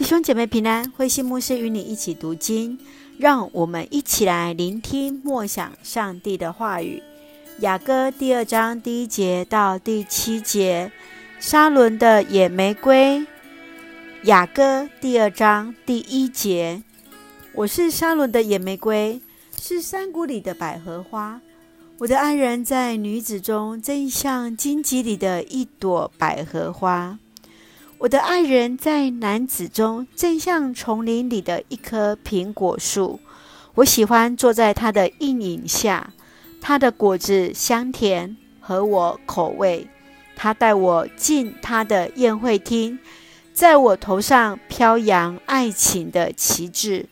弟兄姐妹平安，慧心牧师与你一起读经，让我们一起来聆听默想上帝的话语。雅歌第二章第一节到第七节，沙伦的野玫瑰。雅歌第二章第一节，我是沙伦的野玫瑰，是山谷里的百合花。我的爱人，在女子中，正像荆棘里的一朵百合花。我的爱人，在男子中，正像丛林里的一棵苹果树。我喜欢坐在他的阴影下，他的果子香甜，合我口味。他带我进他的宴会厅，在我头上飘扬爱情的旗帜。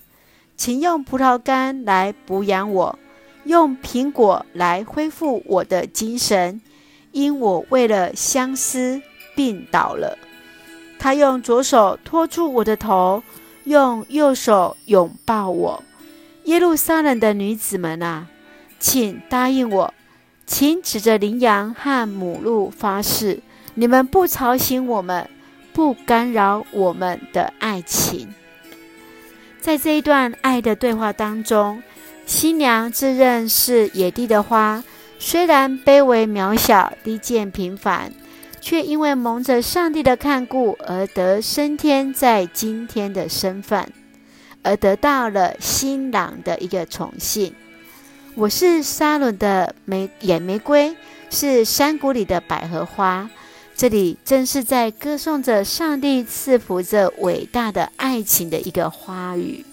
请用葡萄干来补养我，用苹果来恢复我的精神，因我为了相思病倒了。他用左手托住我的头，用右手拥抱我。耶路撒冷的女子们啊，请答应我，请指着羚羊和母鹿发誓，你们不吵醒我们，不干扰我们的爱情。在这一段爱的对话当中，新娘自认是野地的花，虽然卑微渺小、低贱平凡。却因为蒙着上帝的看顾而得升天在今天的身份，而得到了新郎的一个宠幸。我是沙伦的玫野玫瑰，是山谷里的百合花。这里正是在歌颂着上帝赐福着伟大的爱情的一个花语。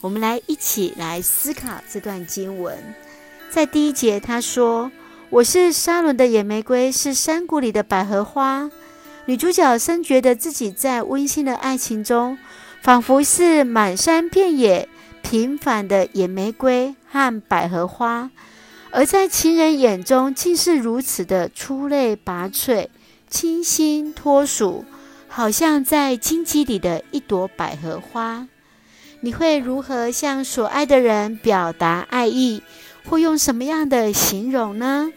我们来一起来思考这段经文，在第一节他说。我是沙伦的野玫瑰，是山谷里的百合花。女主角深觉得自己在温馨的爱情中，仿佛是满山遍野平凡的野玫瑰和百合花，而在情人眼中，竟是如此的出类拔萃、清新脱俗，好像在荆棘里的一朵百合花。你会如何向所爱的人表达爱意，会用什么样的形容呢？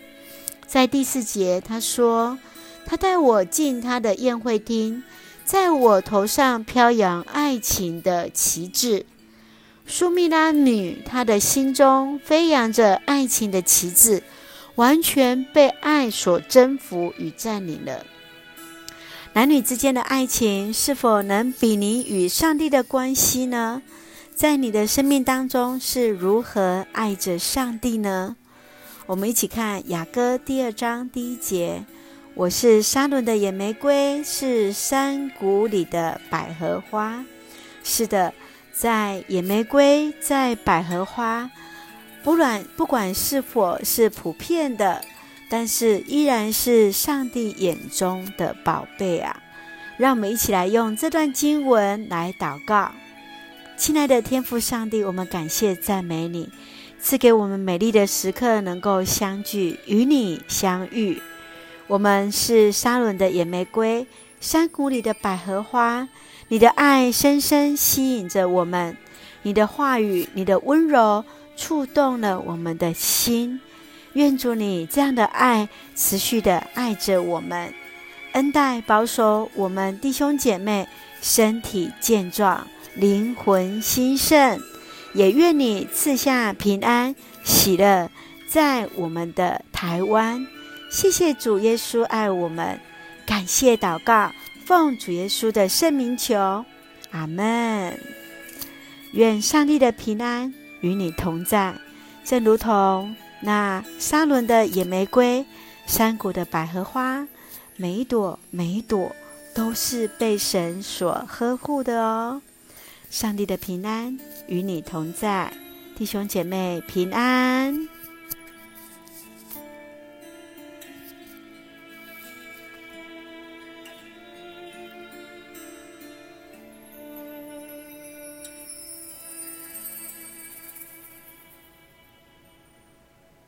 在第四节，他说：“他带我进他的宴会厅，在我头上飘扬爱情的旗帜。苏密拉女，她的心中飞扬着爱情的旗帜，完全被爱所征服与占领了。男女之间的爱情，是否能比拟与上帝的关系呢？在你的生命当中，是如何爱着上帝呢？”我们一起看雅歌第二章第一节：“我是沙仑的野玫瑰，是山谷里的百合花。”是的，在野玫瑰，在百合花，不管不管是否是普遍的，但是依然是上帝眼中的宝贝啊！让我们一起来用这段经文来祷告。亲爱的天父上帝，我们感谢赞美你。赐给我们美丽的时刻，能够相聚，与你相遇。我们是沙仑的野玫瑰，山谷里的百合花。你的爱深深吸引着我们，你的话语，你的温柔触动了我们的心。愿主你这样的爱持续的爱着我们，恩待保守我们弟兄姐妹身体健壮，灵魂兴盛。也愿你赐下平安喜乐，在我们的台湾。谢谢主耶稣爱我们，感谢祷告，奉主耶稣的圣名求，阿门。愿上帝的平安与你同在，正如同那沙仑的野玫瑰、山谷的百合花，每一朵每一朵都是被神所呵护的哦。上帝的平安与你同在，弟兄姐妹平安。